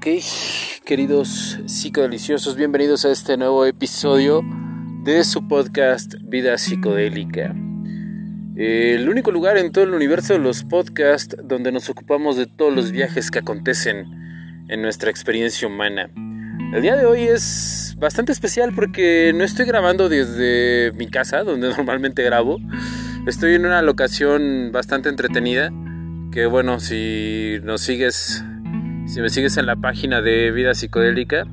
Ok, queridos psicodeliciosos, bienvenidos a este nuevo episodio de su podcast Vida Psicodélica. El único lugar en todo el universo de los podcasts donde nos ocupamos de todos los viajes que acontecen en nuestra experiencia humana. El día de hoy es bastante especial porque no estoy grabando desde mi casa, donde normalmente grabo. Estoy en una locación bastante entretenida, que bueno, si nos sigues si me sigues en la página de Vida Psicodélica,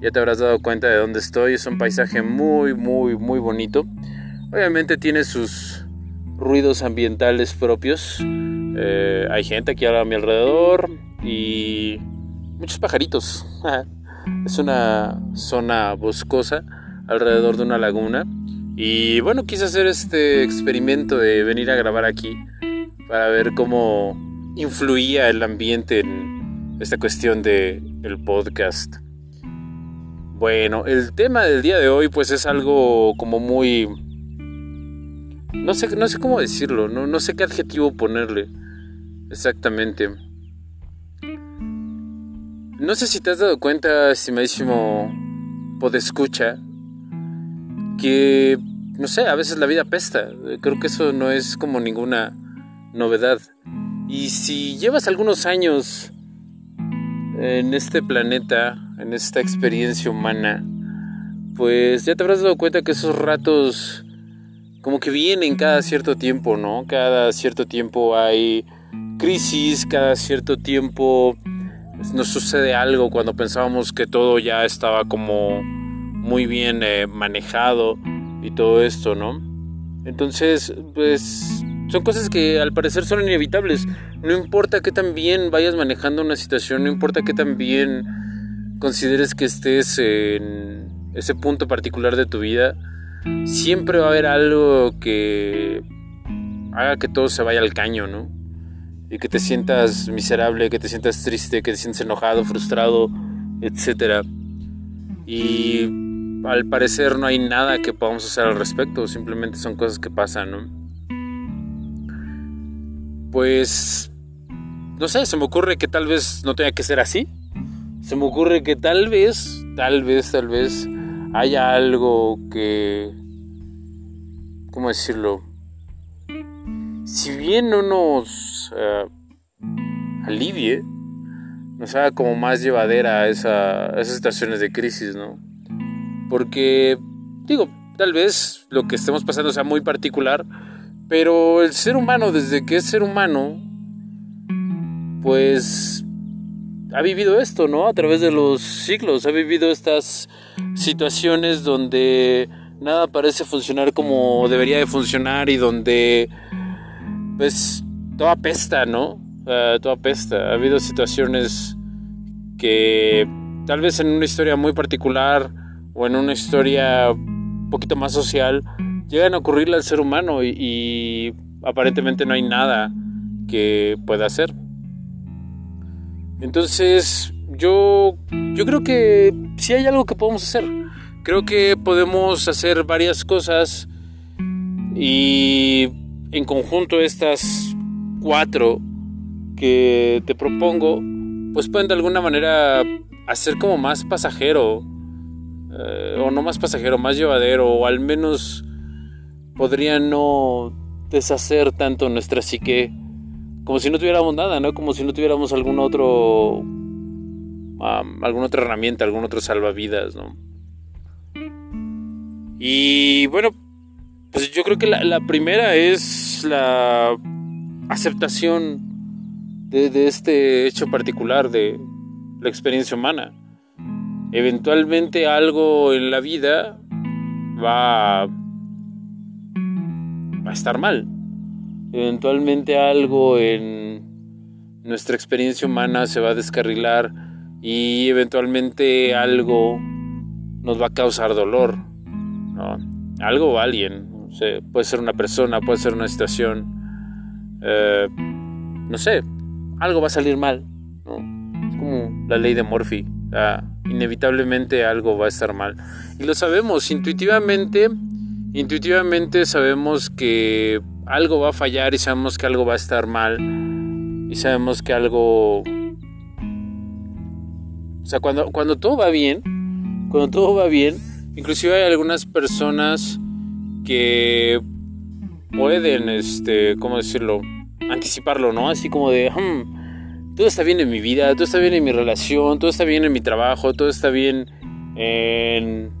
ya te habrás dado cuenta de dónde estoy. Es un paisaje muy, muy, muy bonito. Obviamente tiene sus ruidos ambientales propios. Eh, hay gente aquí a mi alrededor y muchos pajaritos. es una zona boscosa alrededor de una laguna. Y bueno, quise hacer este experimento de venir a grabar aquí para ver cómo influía el ambiente en, esta cuestión de el podcast. Bueno, el tema del día de hoy pues es algo como muy no sé no sé cómo decirlo, no, no sé qué adjetivo ponerle exactamente. No sé si te has dado cuenta, estimadísimo podescucha, que no sé, a veces la vida pesta. Creo que eso no es como ninguna novedad. Y si llevas algunos años en este planeta, en esta experiencia humana, pues ya te habrás dado cuenta que esos ratos como que vienen cada cierto tiempo, ¿no? Cada cierto tiempo hay crisis, cada cierto tiempo nos sucede algo cuando pensábamos que todo ya estaba como muy bien eh, manejado y todo esto, ¿no? Entonces, pues son cosas que al parecer son inevitables. No importa que tan bien vayas manejando una situación, no importa que tan bien consideres que estés en ese punto particular de tu vida, siempre va a haber algo que haga que todo se vaya al caño, ¿no? Y que te sientas miserable, que te sientas triste, que te sientas enojado, frustrado, etc. Y al parecer no hay nada que podamos hacer al respecto, simplemente son cosas que pasan, ¿no? Pues, no sé, se me ocurre que tal vez no tenga que ser así. Se me ocurre que tal vez, tal vez, tal vez haya algo que, ¿cómo decirlo? Si bien no nos uh, alivie, nos haga como más llevadera esa, esas situaciones de crisis, ¿no? Porque, digo, tal vez lo que estemos pasando sea muy particular, pero el ser humano, desde que es ser humano, pues ha vivido esto, ¿no? A través de los siglos, ha vivido estas situaciones donde nada parece funcionar como debería de funcionar y donde, pues, todo apesta, ¿no? Uh, todo apesta. Ha habido situaciones que tal vez en una historia muy particular o en una historia un poquito más social llegan a ocurrirle al ser humano y, aparentemente no hay nada que pueda hacer. Entonces, yo, yo creo que sí hay algo que podemos hacer. Creo que podemos hacer varias cosas y en conjunto estas cuatro que te propongo, pues pueden de alguna manera hacer como más pasajero, eh, o no más pasajero, más llevadero, o al menos podría no deshacer tanto nuestra psique como si no tuviéramos nada, ¿no? Como si no tuviéramos algún otro alguna otra herramienta, algún otro salvavidas, ¿no? Y bueno, pues yo creo que la, primera es la aceptación de, de, este hecho particular de la experiencia humana. Eventualmente algo en la vida va va a estar mal. Eventualmente algo en nuestra experiencia humana se va a descarrilar y eventualmente algo nos va a causar dolor. Algo o alguien. puede ser una persona, puede ser una situación. Eh, no sé, algo va a salir mal. Es como la ley de Morphy. inevitablemente algo va a estar mal. Y lo sabemos intuitivamente Intuitivamente sabemos que algo va a fallar y sabemos que algo va a estar mal y sabemos que algo O sea, cuando, cuando todo va bien, cuando todo va bien, inclusive hay algunas personas que pueden, este, ¿cómo decirlo? Anticiparlo, ¿no? Así como de, hmm, todo está bien en mi vida, todo está bien en mi relación, todo está bien en mi trabajo, todo está bien en,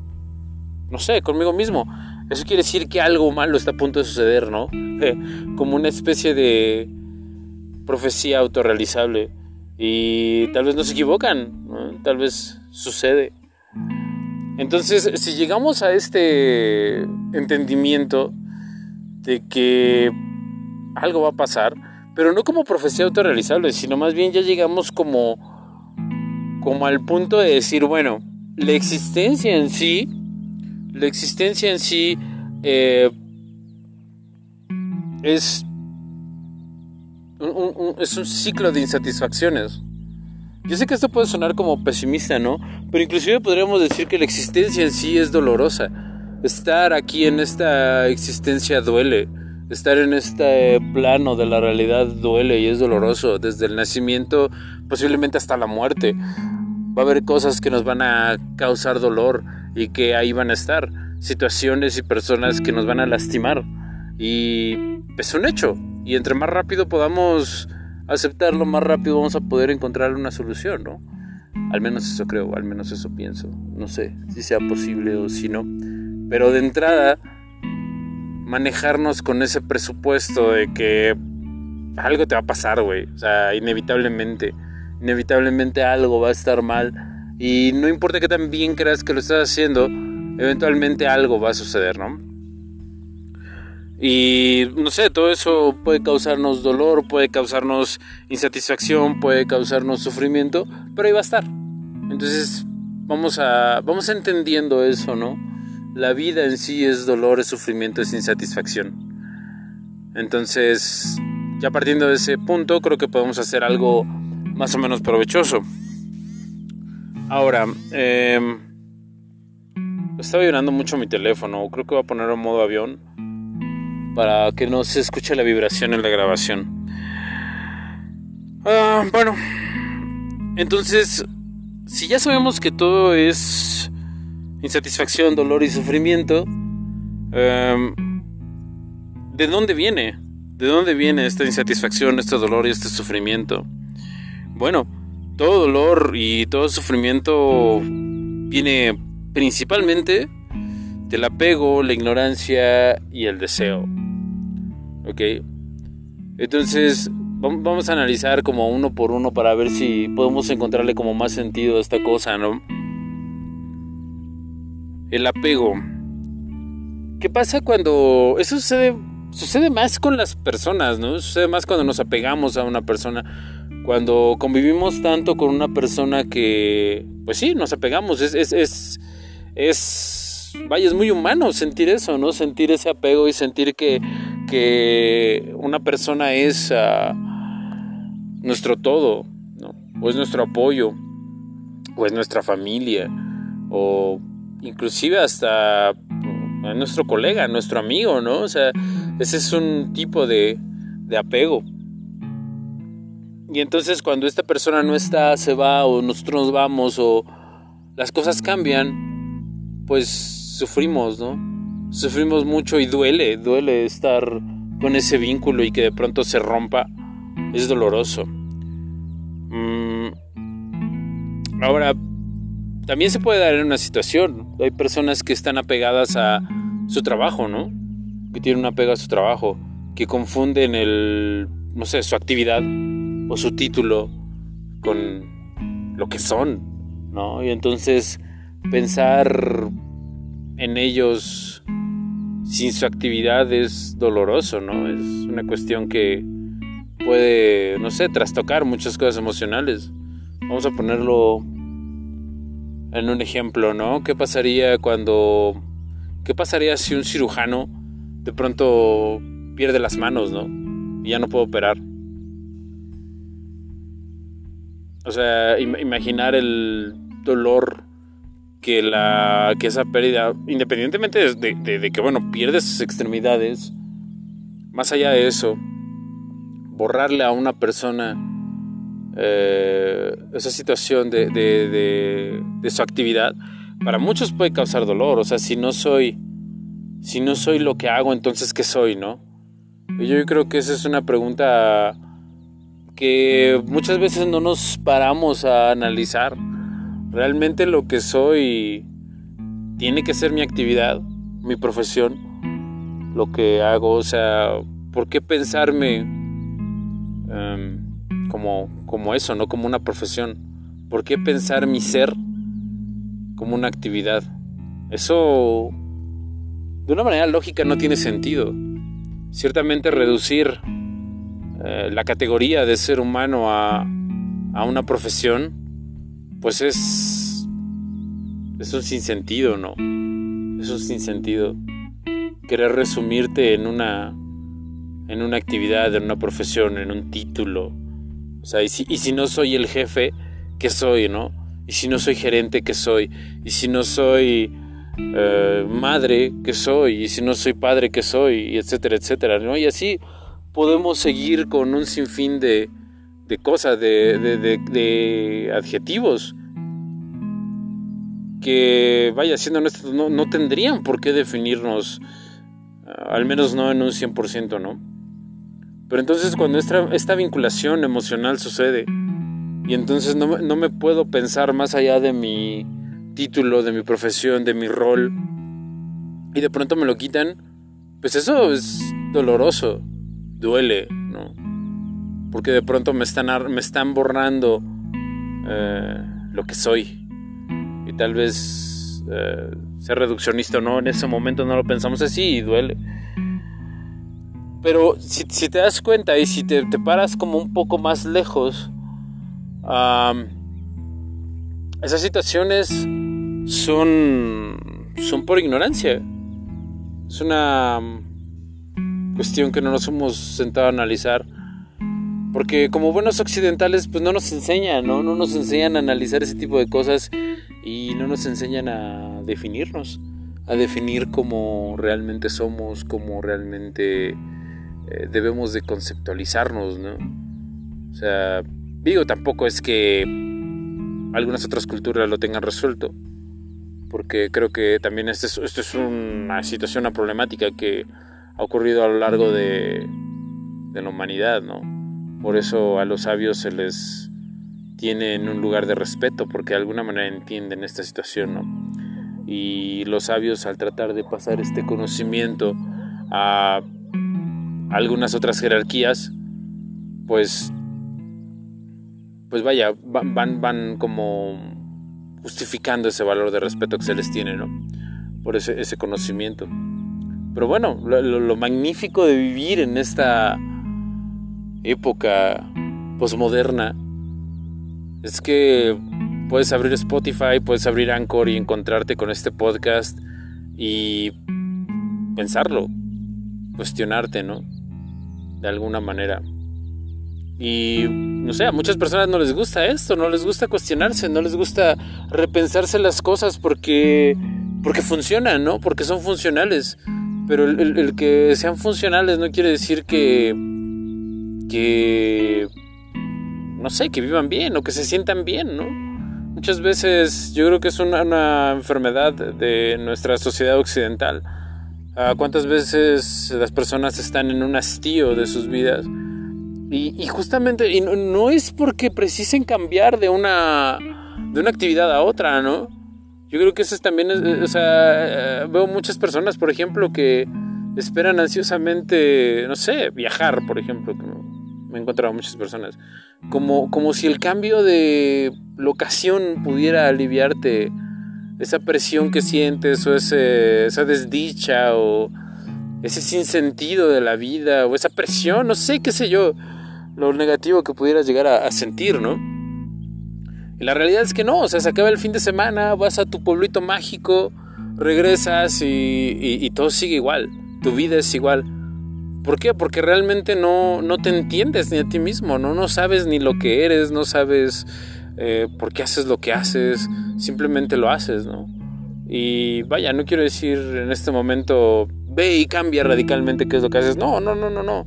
no sé, conmigo mismo. Eso quiere decir que algo malo está a punto de suceder, ¿no? Como una especie de profecía autorrealizable. Y tal vez no se equivocan, tal vez sucede. Entonces, si llegamos a este entendimiento de que algo va a pasar, pero no como profecía autorrealizable, sino más bien ya llegamos como, como al punto de decir, bueno, la existencia en sí, la existencia en sí eh, es es un ciclo de insatisfacciones. Yo sé que esto puede sonar como pesimista, ¿no? Pero inclusive podríamos decir que la existencia en sí es dolorosa. Estar aquí en esta existencia duele. Estar en este plano de la realidad duele y es doloroso. Desde el nacimiento, posiblemente hasta la muerte. Va a haber cosas que nos van a causar dolor y que ahí van a estar. Situaciones y personas que nos van a lastimar. Y es un hecho. Y entre más rápido podamos aceptarlo, más rápido vamos a poder encontrar una solución, ¿no? Al menos eso creo, al menos eso pienso. No sé si sea posible o si no. Pero de entrada, manejarnos con ese presupuesto de que algo te va a pasar, güey. O sea, inevitablemente. Inevitablemente algo va a estar mal. Y no importa que tan bien creas que lo estás haciendo, eventualmente algo va a suceder, ¿no? Y no sé, todo eso puede causarnos dolor, puede causarnos insatisfacción, puede causarnos sufrimiento, pero ahí va a estar. Entonces vamos a vamos entendiendo eso, ¿no? La vida en sí es dolor, es sufrimiento, es insatisfacción. Entonces, ya partiendo de ese punto, creo que podemos hacer algo más o menos provechoso. Ahora, eh, está vibrando mucho mi teléfono, creo que voy a ponerlo en modo avión para que no se escuche la vibración en la grabación. Ah, bueno, entonces, si ya sabemos que todo es insatisfacción, dolor y sufrimiento, em, ¿de dónde viene? ¿De dónde viene esta insatisfacción, este dolor y este sufrimiento? Bueno, todo dolor y todo sufrimiento viene principalmente del apego, la ignorancia y el deseo. ¿Ok? Entonces, vamos a analizar como uno por uno para ver si podemos encontrarle como más sentido a esta cosa, ¿no? El apego. ¿Qué pasa cuando... Eso sucede, sucede más con las personas, ¿no? Sucede más cuando nos apegamos a una persona. Cuando convivimos tanto con una persona que... Pues sí, nos apegamos. Es... es, es, es vaya, es muy humano sentir eso, ¿no? Sentir ese apego y sentir que, que una persona es ah, nuestro todo, ¿no? O es nuestro apoyo, o es nuestra familia, o inclusive hasta nuestro colega, nuestro amigo, ¿no? O sea, ese es un tipo de, de apego. Y entonces cuando esta persona no está, se va, o nosotros nos vamos, o las cosas cambian, pues sufrimos, ¿no? Sufrimos mucho y duele, duele estar con ese vínculo y que de pronto se rompa. Es doloroso. Mm, ahora, también se puede dar en una situación. Hay personas que están apegadas a su trabajo, ¿no? Que tienen un apego a su trabajo, que confunden el, no sé, su actividad o su título con lo que son, ¿no? Y entonces pensar en ellos sin su actividad es doloroso, ¿no? Es una cuestión que puede, no sé, trastocar muchas cosas emocionales. Vamos a ponerlo en un ejemplo, ¿no? ¿Qué pasaría cuando... ¿Qué pasaría si un cirujano de pronto pierde las manos, ¿no? Y ya no puede operar. O sea, imaginar el dolor que, la, que esa pérdida, independientemente de, que, bueno, pierdes sus extremidades, más allá de eso, borrarle a una persona eh, esa situación de, de, su actividad, para muchos puede causar dolor. O sea, si no soy, si no soy lo que hago, entonces ¿qué soy, no? Yo creo que esa es una pregunta que muchas veces no nos paramos a analizar. Realmente lo que soy tiene que ser mi actividad, mi profesión, lo que hago. O sea, ¿por qué pensarme em, como, como eso, no como una profesión? ¿Por qué pensar mi ser como una actividad? Eso, de una manera lógica, no tiene sentido. Ciertamente reducir eh, la categoría de ser humano a, a una profesión, pues es, es un sinsentido, ¿no? Es un sinsentido. Querer resumirte en una, en una actividad, en una profesión, en un título. O sea, y si, y si no soy el jefe, ¿qué soy, no? Y si no soy gerente, ¿qué soy? Y si no soy eh, madre, ¿qué soy? Y si no soy padre, ¿qué soy? Y etcétera, etcétera, ¿no? Y así podemos seguir con un sinfín de, de cosas, de, de, adjetivos que, vaya, siendo honestos, no, no, tendrían por qué definirnos, ah, al menos no en un 100%, ¿no? Pero entonces cuando esta, esta vinculación emocional sucede, y entonces no, no, me puedo pensar más allá de mi título, de mi profesión, de mi rol, y de pronto me lo quitan, pues eso es doloroso duele, ¿no? Porque de pronto me están, me están borrando eh, lo que soy. Y tal vez eh, ser reduccionista o no, en ese momento no lo pensamos así y duele. Pero si, te das cuenta y si te, paras como un poco más lejos, esas situaciones son, son por ignorancia. Es una cuestión que no nos hemos sentado a analizar. Porque como buenos occidentales, pues no nos enseñan, ¿no? No nos enseñan a analizar ese tipo de cosas y no nos enseñan a definirnos, a definir cómo realmente somos, cómo realmente eh, debemos de conceptualizarnos, ¿no? O sea, digo, tampoco es que algunas otras culturas lo tengan resuelto, porque creo que también esto es, esto es una situación, una problemática que ha ocurrido a lo largo de, la humanidad, ¿no? Por eso a los sabios se les tiene en un lugar de respeto, porque de alguna manera entienden esta situación, ¿no? Y los sabios al tratar de pasar este conocimiento a algunas otras jerarquías, pues, pues vaya, van, van como justificando ese valor de respeto que se les tiene, ¿no? Por ese, ese conocimiento. Pero bueno, lo, magnífico de vivir en esta época posmoderna es que puedes abrir Spotify, puedes abrir Anchor y encontrarte con este podcast y pensarlo, cuestionarte, ¿no? De alguna manera. Y no sé, a muchas personas no les gusta esto, no les gusta cuestionarse, no les gusta repensarse las cosas porque porque funcionan, ¿no? Porque son funcionales. Pero el, que sean funcionales no quiere decir que, que, no sé, que vivan bien o que se sientan bien, ¿no? Muchas veces yo creo que es una, enfermedad de nuestra sociedad occidental. Ah, ¿Cuántas veces las personas están en un hastío de sus vidas? Y, justamente, y no, no, es porque precisen cambiar de una, de una actividad a otra, ¿no? Yo creo que eso es también, o sea, eh, veo muchas personas, por ejemplo, que esperan ansiosamente, no sé, viajar, por ejemplo, me he encontrado muchas personas, como, como si el cambio de locación pudiera aliviarte esa presión que sientes o ese, esa desdicha o ese sinsentido de la vida o esa presión, no sé, qué sé yo, lo negativo que pudieras llegar a sentir, ¿no? Y la realidad es que no, o sea, se acaba el fin de semana, vas a tu pueblito mágico, regresas y, todo sigue igual, tu vida es igual. ¿Por qué? Porque realmente no, no te entiendes ni a ti mismo, ¿no? no sabes ni lo que eres, no sabes eh, por qué haces lo que haces, simplemente lo haces, ¿no? Y vaya, no quiero decir en este momento, ve y cambia radicalmente qué es lo que haces. No, no, no, no, no.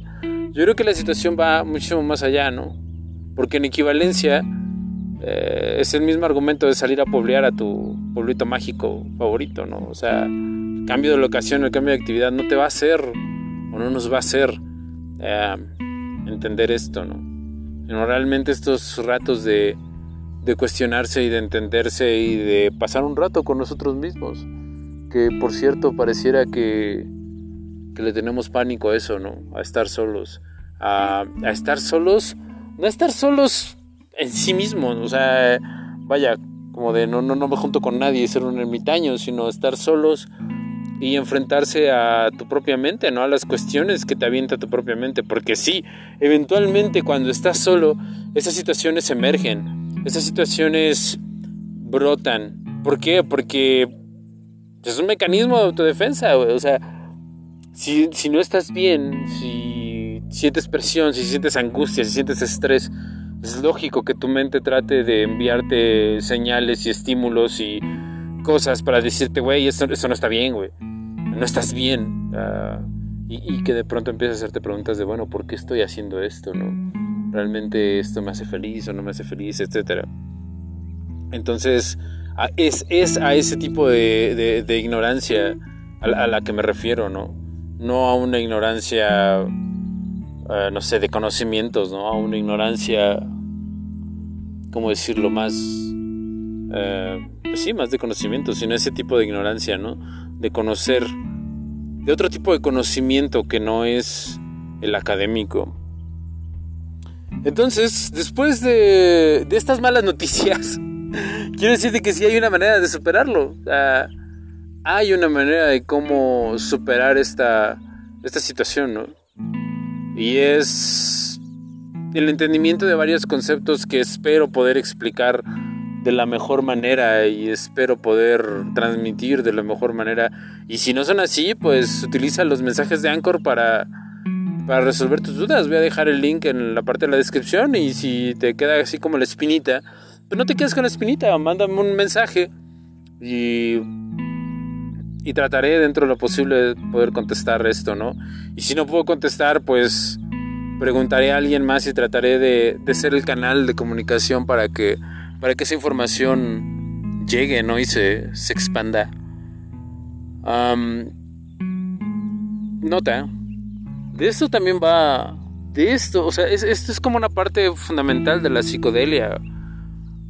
Yo creo que la situación va muchísimo más allá, ¿no? Porque en equivalencia eh, es el mismo argumento de salir a poblear a tu pueblito mágico favorito, ¿no? O sea, el cambio de locación, el cambio de actividad no te va a hacer o no nos va a hacer eh, entender esto, ¿no? realmente estos ratos de, de cuestionarse y de entenderse y de pasar un rato con nosotros mismos, que por cierto pareciera que, que le tenemos pánico a eso, ¿no? A estar solos, a, a estar solos, no a estar solos en sí mismos, o sea, vaya, como de no, no, no me junto con nadie ser un ermitaño, sino estar solos y enfrentarse a tu propia mente, ¿no? A las cuestiones que te avienta tu propia mente. Porque sí, eventualmente cuando estás solo, esas situaciones emergen, esas situaciones brotan. ¿Por qué? Porque es un mecanismo de autodefensa, O sea, si, si no estás bien, si sientes presión, si sientes angustia, si sientes estrés, es lógico que tu mente trate de enviarte señales y estímulos y cosas para decirte, güey, eso, no está bien, güey. No estás bien. Ah, y, que de pronto empieces a hacerte preguntas de, bueno, ¿por qué estoy haciendo esto? ¿No? ¿Realmente esto me hace feliz o no me hace feliz? Etcétera. Entonces, es, es a ese tipo de, ignorancia a la, que me refiero, ¿no? No a una ignorancia, ah, no sé, de conocimientos, ¿no? A una ignorancia, ¿cómo decirlo? Más... Eh, pues sí, más de conocimiento, sino ese tipo de ignorancia, ¿no? De conocer, de otro tipo de conocimiento que no es el académico. Entonces, después de, de estas malas noticias, quiero decirte que sí hay una manera de superarlo. hay una manera de cómo superar esta, esta situación, ¿no? Y es el entendimiento de varios conceptos que espero poder explicar de la mejor manera y espero poder transmitir de la mejor manera. Y si no son así, pues utiliza los mensajes de Anchor para, para resolver tus dudas. Voy a dejar el link en la parte de la descripción y si te queda así como la espinita, pues no te quedes con la espinita, mándame un mensaje y, y trataré dentro de lo posible de poder contestar esto, ¿no? Y si no puedo contestar, pues preguntaré a alguien más y trataré de, de ser el canal de comunicación para que para que esa información llegue ¿no? y se, expanda. nota, de esto también va, de esto, o sea, esto es como una parte fundamental de la psicodelia.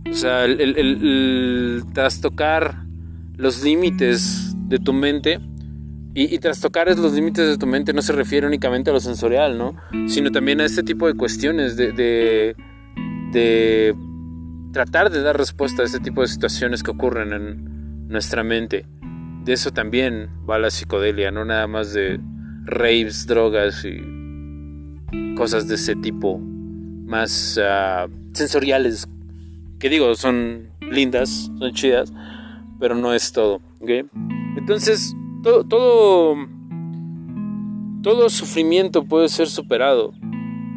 O sea, el, el, trastocar los límites de tu mente y, y, trastocar los límites de tu mente no se refiere únicamente a lo sensorial, ¿no? Sino también a este tipo de cuestiones de, de, de tratar de dar respuesta a este tipo de situaciones que ocurren en nuestra mente. De eso también va la psicodelia, no nada más de raves, drogas y cosas de ese tipo más ah, sensoriales, que digo, son lindas, son chidas, pero no es todo. Entonces, todo, todo, todo sufrimiento puede ser superado.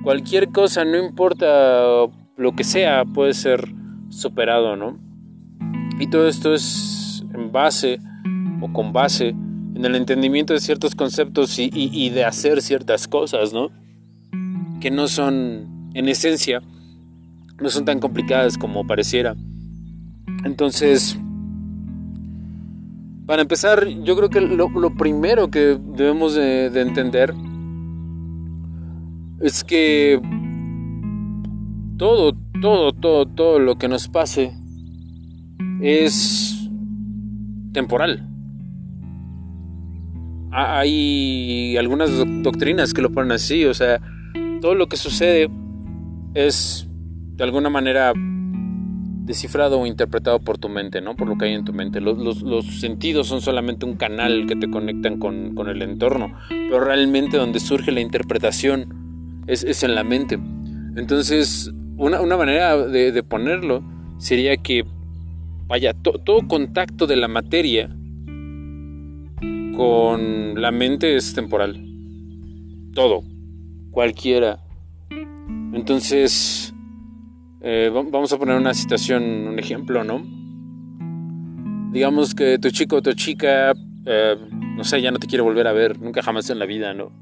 Cualquier cosa, no importa lo que sea, puede ser superado, ¿no? Y todo esto es en base o con base en el entendimiento de ciertos conceptos y, de hacer ciertas cosas, ¿no? Que no son, en esencia, no son tan complicadas como pareciera. Entonces, para empezar, yo creo que lo, primero que debemos de entender es que todo, todo, todo, todo lo que nos pase es temporal. Hay algunas doctrinas que lo ponen así, o sea, todo lo que sucede es de alguna manera descifrado o interpretado por tu mente, ¿no? Por lo que hay en tu mente. Los, sentidos son solamente un canal que te conectan con, el entorno, pero realmente donde surge la interpretación es en la mente. Entonces, una, manera de, ponerlo sería que, vaya, todo contacto de la materia con la mente es temporal. Todo, cualquiera. Entonces, eh, vamos a poner una situación, un ejemplo, ¿no? Digamos que tu chico o tu chica, eh, no sé, ya no te quiere volver a ver, nunca jamás en la vida, ¿no?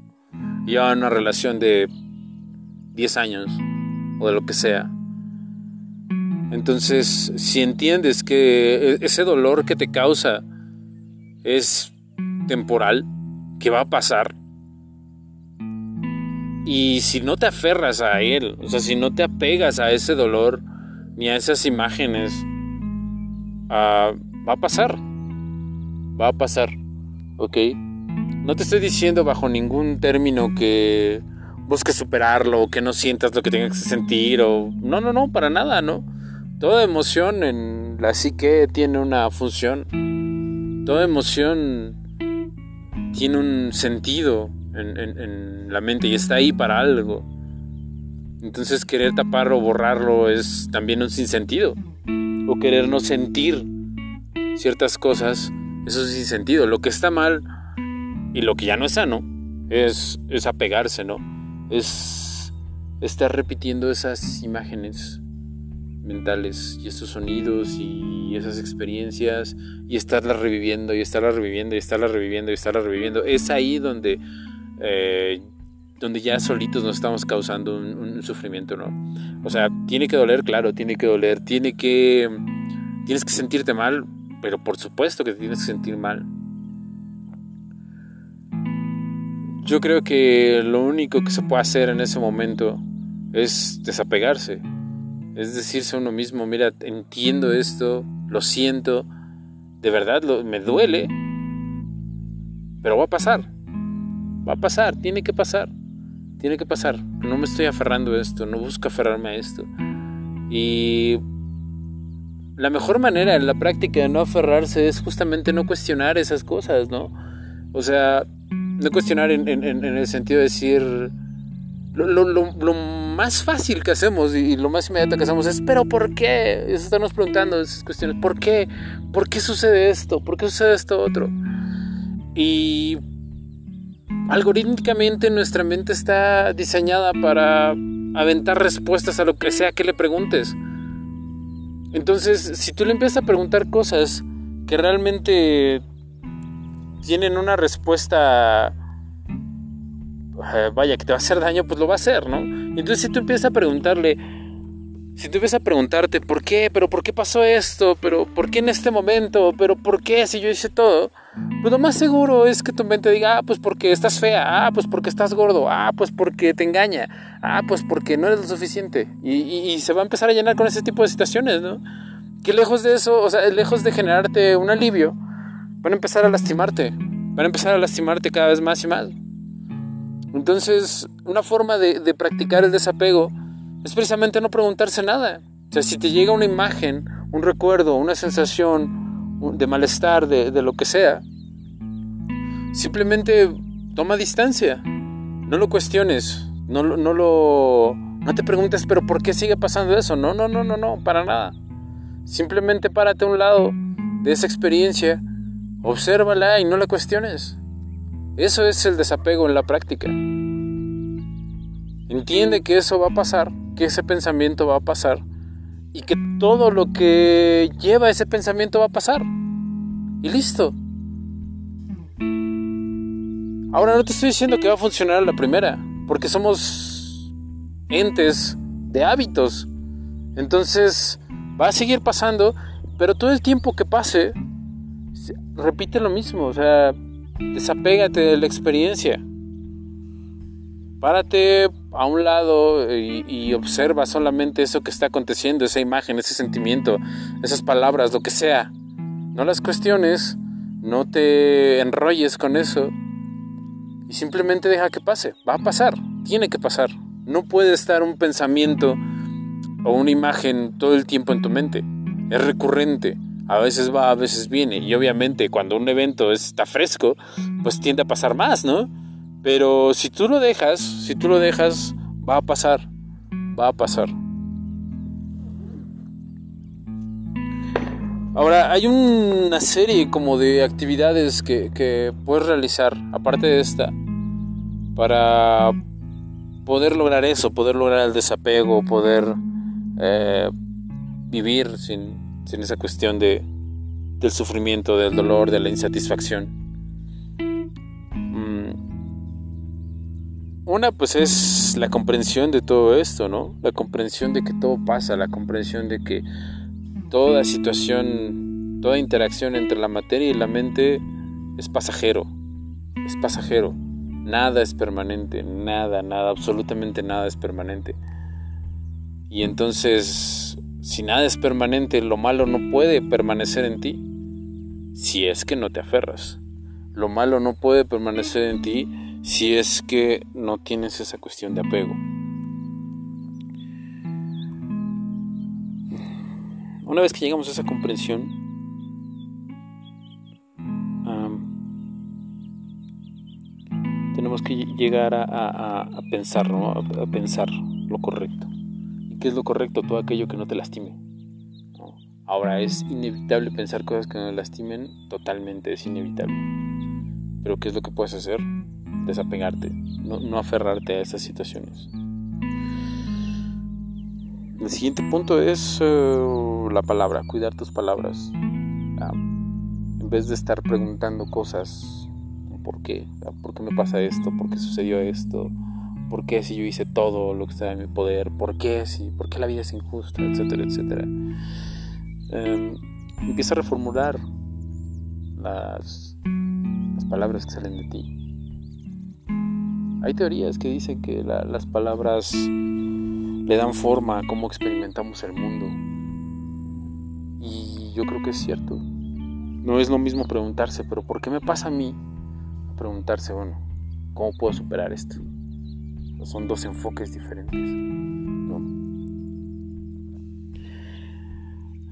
Lleva una relación de 10 años o de lo que sea. Entonces, si entiendes que e-, ese dolor que te causa es temporal, que va a pasar, y si no te aferras a él, o sea, si no te apegas a ese dolor ni a esas imágenes, ah, va a pasar. Va a pasar. ¿Ok? No te estoy diciendo bajo ningún término que busques superarlo o que no sientas lo que tengas que sentir o... No, no, no, para nada, ¿no? Toda emoción en la psique tiene una función. Toda emoción tiene un sentido en, la mente y está ahí para algo. Entonces querer taparlo o borrarlo es también un sinsentido. O querer no sentir ciertas cosas, eso es sinsentido. Lo que está mal y lo que ya no es sano es, es apegarse, ¿no? Es estar repitiendo esas imágenes mentales y esos sonidos y esas experiencias y estarlas reviviendo y estarlas reviviendo y estarlas reviviendo y estarlas reviviendo. Es ahí donde eh, donde ya solitos nos estamos causando un, sufrimiento, ¿no? O sea, tiene que doler, claro, tiene que doler, tiene que... Tienes que sentirte mal, pero por supuesto que tienes que sentir mal. Yo creo que lo único que se puede hacer en ese momento es desapegarse. Es decirse a uno mismo, mira, entiendo esto, lo siento, de verdad me duele, pero va a pasar. Va a pasar, tiene que pasar. Tiene que pasar. No me estoy aferrando a esto, no busco aferrarme a esto. Y la mejor manera en la práctica de no aferrarse es justamente no cuestionar esas cosas, ¿no? O sea, no cuestionar en, el sentido de decir... Lo, más fácil que hacemos y, lo más inmediato que hacemos es, pero ¿por qué? Eso estamos preguntando esas cuestiones. ¿Por qué? ¿Por qué sucede esto? ¿Por qué sucede esto otro? Y algorítmicamente nuestra mente está diseñada para aventar respuestas a lo que sea que le preguntes. Entonces, si tú le empiezas a preguntar cosas que realmente tienen una respuesta, eh, vaya, que te va a hacer daño, pues lo va a hacer, ¿no? Entonces, si tú empiezas a preguntarle, si tú empiezas a preguntarte, ¿por qué? ¿Pero por qué pasó esto? ¿Pero por qué en este momento? ¿Pero por qué si yo hice todo? Pues lo más seguro es que tu mente diga, ah, pues porque estás fea, ah, pues porque estás gordo, ah, pues porque te engaña, ah, pues porque no eres lo suficiente. Y, se va a empezar a llenar con ese tipo de situaciones, ¿no? Que lejos de eso, o sea, lejos de generarte un alivio, van a empezar a lastimarte, van a empezar a lastimarte cada vez más y más. Entonces, una forma de, practicar el desapego es precisamente no preguntarse nada. O sea, si te llega una imagen, un recuerdo, una sensación, de malestar, de, lo que sea, simplemente toma distancia, no lo cuestiones, no, no lo... No te preguntes, pero ¿por qué sigue pasando eso? No, no, no, no, no, para nada. Simplemente párate a un lado de esa experiencia, obsérvala y no la cuestiones. Eso es el desapego en la práctica. Entiende que eso va a pasar, que ese pensamiento va a pasar y que todo lo que lleva ese pensamiento va a pasar. Y listo. Ahora no te estoy diciendo que va a funcionar la primera, porque somos entes de hábitos. Entonces va a seguir pasando, pero todo el tiempo que pase, repite lo mismo, o sea, desapégate de la experiencia. Párate a un lado y, observa solamente eso que está aconteciendo, esa imagen, ese sentimiento, esas palabras, lo que sea. No las cuestiones, no te enrolles con eso y simplemente deja que pase. Va a pasar, tiene que pasar. No puede estar un pensamiento o una imagen todo el tiempo en tu mente. Es recurrente. A veces va, a veces viene. Y obviamente cuando un evento está fresco, pues tiende a pasar más, ¿no? Pero si tú lo dejas, si tú lo dejas, va a pasar, va a pasar. Ahora, hay una serie como de actividades que, puedes realizar, aparte de esta, para poder lograr eso, poder lograr el desapego, poder eh, vivir sin, esa cuestión de, del sufrimiento, del dolor, de la insatisfacción. Una pues es la comprensión de todo esto, ¿no? La comprensión de que todo pasa, la comprensión de que toda situación, toda interacción entre la materia y la mente es pasajero, es pasajero. Nada es permanente, nada, nada, absolutamente nada es permanente. Y entonces, si nada es permanente, lo malo no puede permanecer en ti, si es que no te aferras. Lo malo no puede permanecer en ti si es que no tienes esa cuestión de apego. Una vez que llegamos a esa comprensión, tenemos que llegar a, pensar, ¿no? a, pensar lo correcto. ¿Y qué es lo correcto? Todo aquello que no te lastime. Ahora, es inevitable pensar cosas que no lastimen, totalmente es inevitable. Pero ¿qué es lo que puedes hacer? Desapegarte, no, aferrarte a esas situaciones. El siguiente punto es eh, la palabra, cuidar tus palabras. Ah, en vez de estar preguntando cosas ¿por qué? ¿Por qué me pasa esto? ¿Por qué sucedió esto? ¿Por qué si yo hice todo lo que estaba en mi poder? ¿Por qué si? ¿Por qué la vida es injusta? Etcétera, etcétera. Em, empieza a reformular las, las palabras que salen de ti. Hay teorías que dicen que las palabras le dan forma a cómo experimentamos el mundo. Y yo creo que es cierto. No es lo mismo preguntarse, pero ¿por qué me pasa a mí preguntarse, bueno, ¿cómo puedo superar esto? Son dos enfoques diferentes.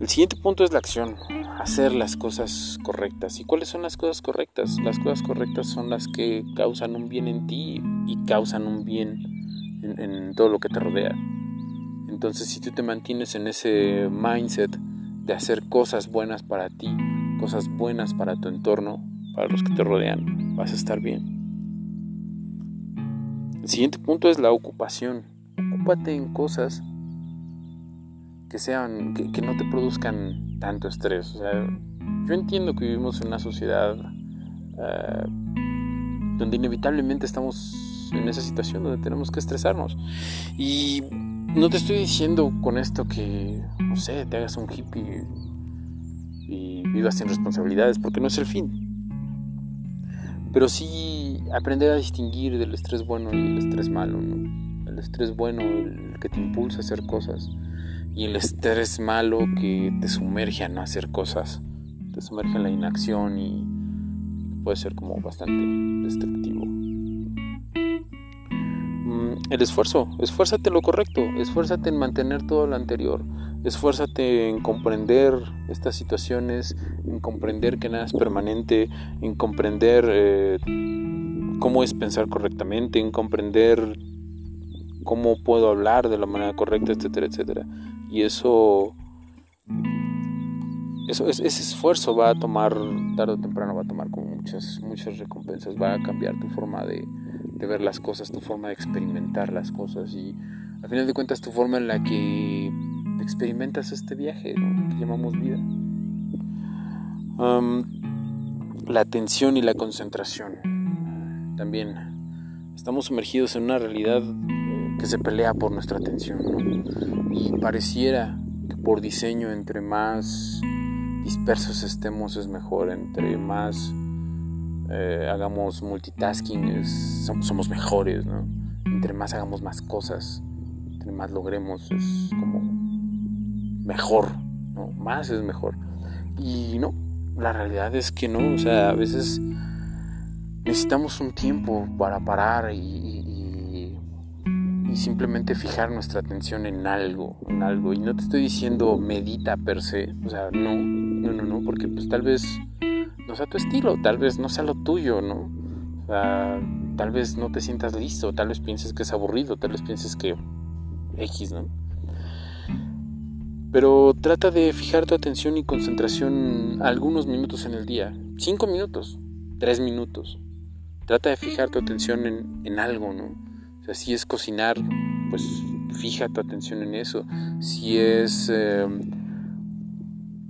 El siguiente punto es la acción, hacer las cosas correctas. ¿Y cuáles son las cosas correctas? Las cosas correctas son las que causan un bien en ti y causan un bien en, todo lo que te rodea. Entonces si tú te mantienes en ese mindset de hacer cosas buenas para ti, cosas buenas para tu entorno, para los que te rodean, vas a estar bien. El siguiente punto es la ocupación. Ocúpate en cosas que sean, que, no te produzcan tanto estrés. O sea, yo entiendo que vivimos en una sociedad eh, donde inevitablemente estamos en esa situación donde tenemos que estresarnos. Y no te estoy diciendo con esto que, no sé, te hagas un hippie y vivas sin responsabilidades, porque no es el fin pero sí aprender a distinguir del estrés bueno y el estrés malo, ¿no? El estrés bueno, el que te impulsa a hacer cosas, y el estrés malo que te sumerge a no hacer cosas, te sumerge en la inacción y puede ser como bastante destructivo. Mm, el esfuerzo, esfuérzate lo correcto, esfuérzate en mantener todo lo anterior, esfuérzate en comprender estas situaciones, en comprender que nada es permanente, en comprender eh, cómo es pensar correctamente, en comprender cómo puedo hablar de la manera correcta, etcétera, etcétera. Y eso, eso ese esfuerzo va a tomar, tarde o temprano va a tomar como muchas, muchas recompensas, va a cambiar tu forma de, de ver las cosas, tu forma de experimentar las cosas y al final de cuentas tu forma en la que experimentas este viaje que llamamos vida. la atención y la concentración. También estamos sumergidos en una realidad que se pelea por nuestra atención. Y pareciera que por diseño entre más dispersos estemos es mejor, entre más eh, hagamos multitasking somos, mejores, entre más hagamos más cosas, entre más logremos es como mejor, ¿no? Más es mejor. Y no, la realidad es que no, o sea, a veces necesitamos un tiempo para parar y, simplemente fijar nuestra atención en algo, en algo. Y no te estoy diciendo medita per se, o sea, no, no, no, no, porque pues tal vez no sea tu estilo, tal vez no sea lo tuyo, ¿no? O sea, tal vez no te sientas listo, tal vez pienses que es aburrido, tal vez pienses que X, ¿no? Pero trata de fijar tu atención y concentración algunos minutos en el día. Cinco minutos, tres minutos. Trata de fijar tu atención en, algo, ¿no? Si es cocinar, pues fija tu atención en eso. Si es... Em,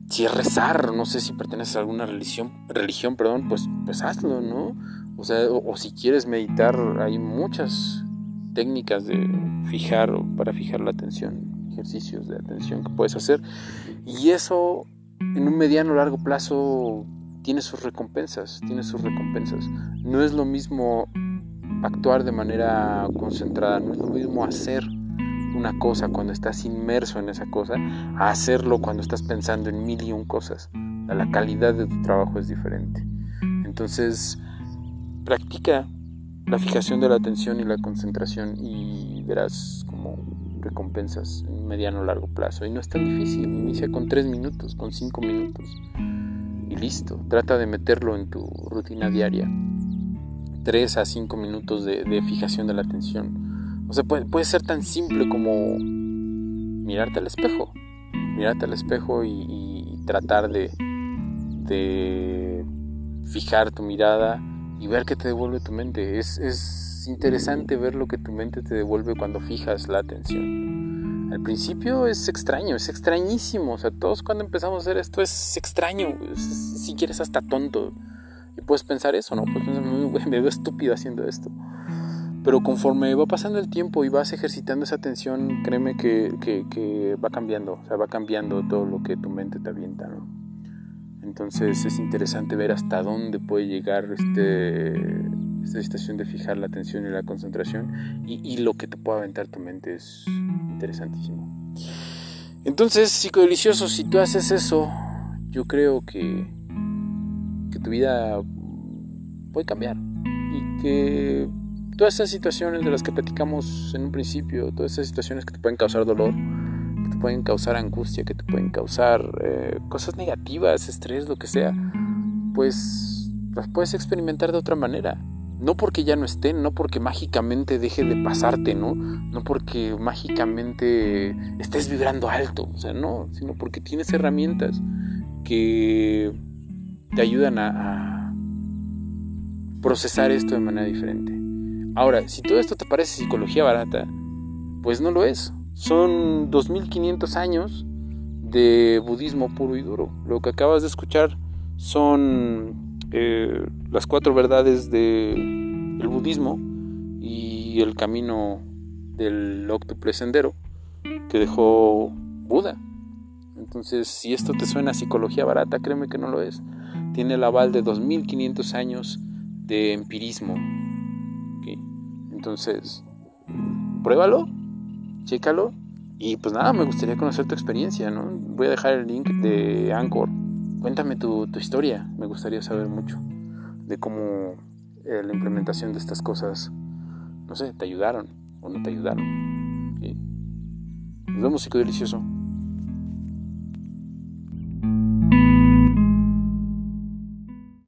si es rezar, no sé si perteneces a alguna religión, religión perdón, pues, pues hazlo, ¿no? O sea, o, si quieres meditar, hay muchas técnicas de fijar para fijar la atención, ejercicios de atención que puedes hacer. Y eso en un mediano largo plazo tiene sus recompensas, tiene sus recompensas. No es lo mismo actuar de manera concentrada, no es lo mismo hacer una cosa cuando estás inmerso en esa cosa hacerlo cuando estás pensando en mil y un cosas. La calidad de tu trabajo es diferente. Entonces, practica la fijación de la atención y la concentración y verás como recompensas en mediano o largo plazo. Y no es tan difícil, inicia con tres minutos, con cinco minutos y listo. Trata de meterlo en tu rutina diaria. Tres a cinco minutos de, fijación de la atención. O sea, puede, ser tan simple como mirarte al espejo. Mirarte al espejo y, tratar de, de fijar tu mirada y ver qué te devuelve tu mente. Es, es interesante ver lo que tu mente te devuelve cuando fijas la atención. Al principio es extraño, es extrañísimo. O sea, todos cuando empezamos a hacer esto es extraño, si quieres hasta tonto. Y puedes pensar eso, ¿no? Me veo estúpido haciendo esto. Pero conforme va pasando el tiempo y vas ejercitando esa atención, créeme que, que, va cambiando. O sea, va cambiando todo lo que tu mente te avienta, ¿no? Entonces es interesante ver hasta dónde puede llegar este, esta situación de fijar la atención y la concentración y, lo que te puede aventar tu mente es interesantísimo. Entonces, psicodelicioso, si tú haces eso, yo creo que, que tu vida puede cambiar y que todas esas situaciones de las que platicamos en un principio, todas esas situaciones que te pueden causar dolor, pueden causar angustia, que te pueden causar eh, cosas negativas, estrés, lo que sea, pues las puedes experimentar de otra manera. No porque ya no estén, no porque mágicamente deje de pasarte, ¿no? No porque mágicamente estés vibrando alto, o sea, no, sino porque tienes herramientas que te ayudan a, a procesar esto de manera diferente. Ahora, si todo esto te parece psicología barata, pues no lo es. Son 2500 años de budismo puro y duro. Lo que acabas de escuchar son eh, las cuatro verdades del budismo y el camino del octuple sendero que dejó Buda. Entonces, si esto te suena psicología barata, créeme que no lo es. Tiene el aval de 2500 años de empirismo. Entonces, pruébalo chécalo. Y pues nada, me gustaría conocer tu experiencia, ¿no? Voy a dejar el link de Anchor. Cuéntame tu, historia, me gustaría saber mucho de cómo eh, la implementación de estas cosas, no sé, te ayudaron o no te ayudaron. Nos vemos, delicioso